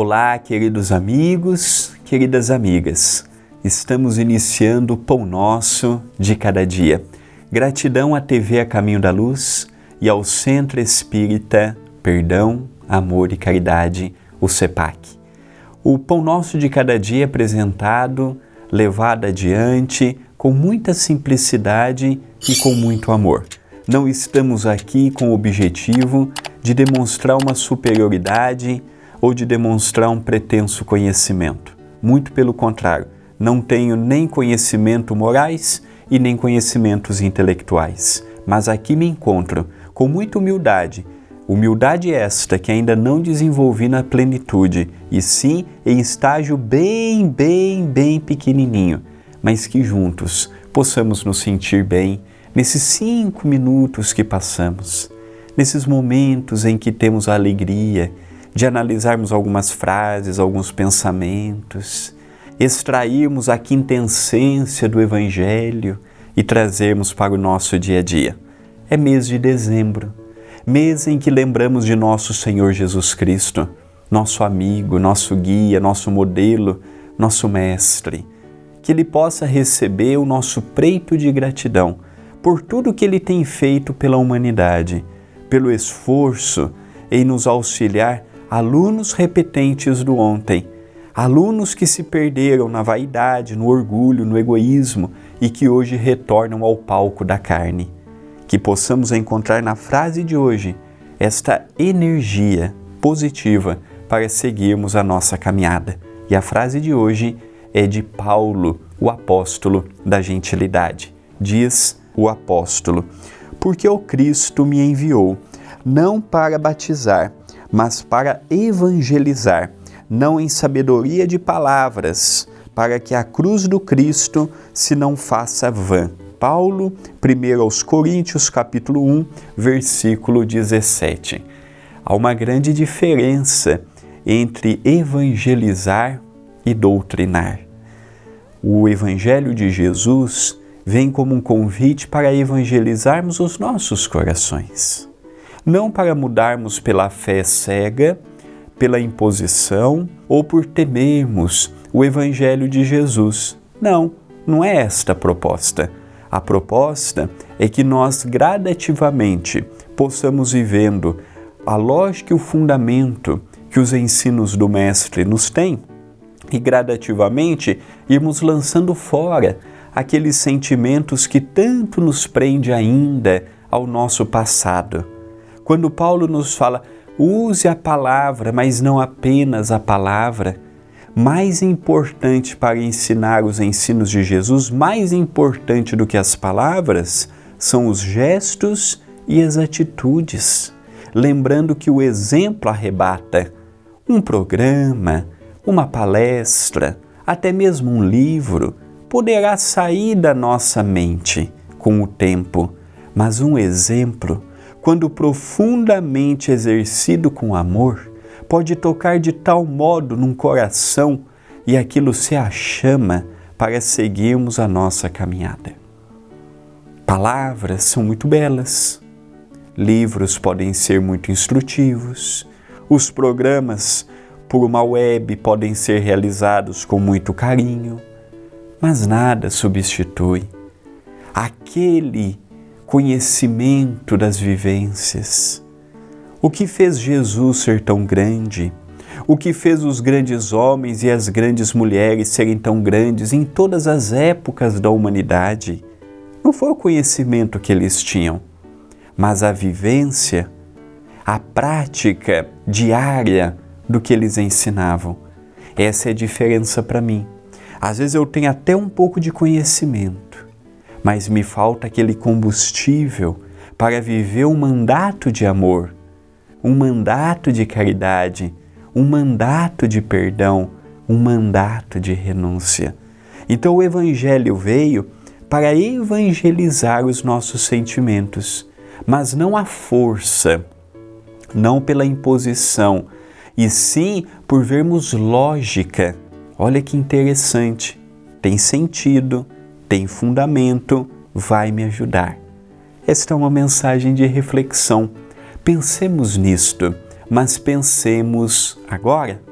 Olá, queridos amigos, queridas amigas. Estamos iniciando o Pão Nosso de cada dia. Gratidão à TV A Caminho da Luz e ao Centro Espírita Perdão, Amor e Caridade, o CEPAC. O Pão Nosso de cada dia é apresentado, levado adiante com muita simplicidade e com muito amor. Não estamos aqui com o objetivo de demonstrar uma superioridade, ou de demonstrar um pretenso conhecimento. Muito pelo contrário, não tenho nem conhecimento morais e nem conhecimentos intelectuais, mas aqui me encontro com muita humildade. Humildade esta que ainda não desenvolvi na plenitude, e sim em estágio bem, bem, bem pequenininho, mas que juntos possamos nos sentir bem nesses cinco minutos que passamos, nesses momentos em que temos a alegria de analisarmos algumas frases, alguns pensamentos, extrairmos a quintessência do Evangelho e trazermos para o nosso dia a dia. É mês de dezembro, mês em que lembramos de nosso Senhor Jesus Cristo, nosso amigo, nosso guia, nosso modelo, nosso mestre. Que Ele possa receber o nosso preito de gratidão por tudo que Ele tem feito pela humanidade, pelo esforço em nos auxiliar alunos repetentes do ontem, alunos que se perderam na vaidade, no orgulho, no egoísmo e que hoje retornam ao palco da carne. Que possamos encontrar na frase de hoje esta energia positiva para seguirmos a nossa caminhada. E a frase de hoje é de Paulo, o apóstolo da gentilidade. Diz o apóstolo: Porque o Cristo me enviou, não para batizar, mas para evangelizar, não em sabedoria de palavras, para que a cruz do Cristo se não faça vã. Paulo, 1 aos Coríntios, capítulo 1, versículo 17. Há uma grande diferença entre evangelizar e doutrinar. O evangelho de Jesus vem como um convite para evangelizarmos os nossos corações não para mudarmos pela fé cega, pela imposição ou por temermos o Evangelho de Jesus. Não, não é esta a proposta. A proposta é que nós gradativamente possamos ir vendo a lógica e o fundamento que os ensinos do Mestre nos têm e gradativamente irmos lançando fora aqueles sentimentos que tanto nos prende ainda ao nosso passado quando Paulo nos fala, use a palavra, mas não apenas a palavra, mais importante para ensinar os ensinos de Jesus, mais importante do que as palavras, são os gestos e as atitudes. Lembrando que o exemplo arrebata. Um programa, uma palestra, até mesmo um livro, poderá sair da nossa mente com o tempo, mas um exemplo quando profundamente exercido com amor, pode tocar de tal modo num coração e aquilo se a chama para seguirmos a nossa caminhada. Palavras são muito belas, livros podem ser muito instrutivos, os programas por uma web podem ser realizados com muito carinho, mas nada substitui aquele conhecimento das vivências. O que fez Jesus ser tão grande? O que fez os grandes homens e as grandes mulheres serem tão grandes em todas as épocas da humanidade? Não foi o conhecimento que eles tinham, mas a vivência, a prática diária do que eles ensinavam. Essa é a diferença para mim. Às vezes eu tenho até um pouco de conhecimento, mas me falta aquele combustível para viver um mandato de amor, um mandato de caridade, um mandato de perdão, um mandato de renúncia. Então o Evangelho veio para evangelizar os nossos sentimentos, mas não a força, não pela imposição, e sim por vermos lógica. Olha que interessante, tem sentido tem fundamento, vai me ajudar. Esta é uma mensagem de reflexão. Pensemos nisto, mas pensemos agora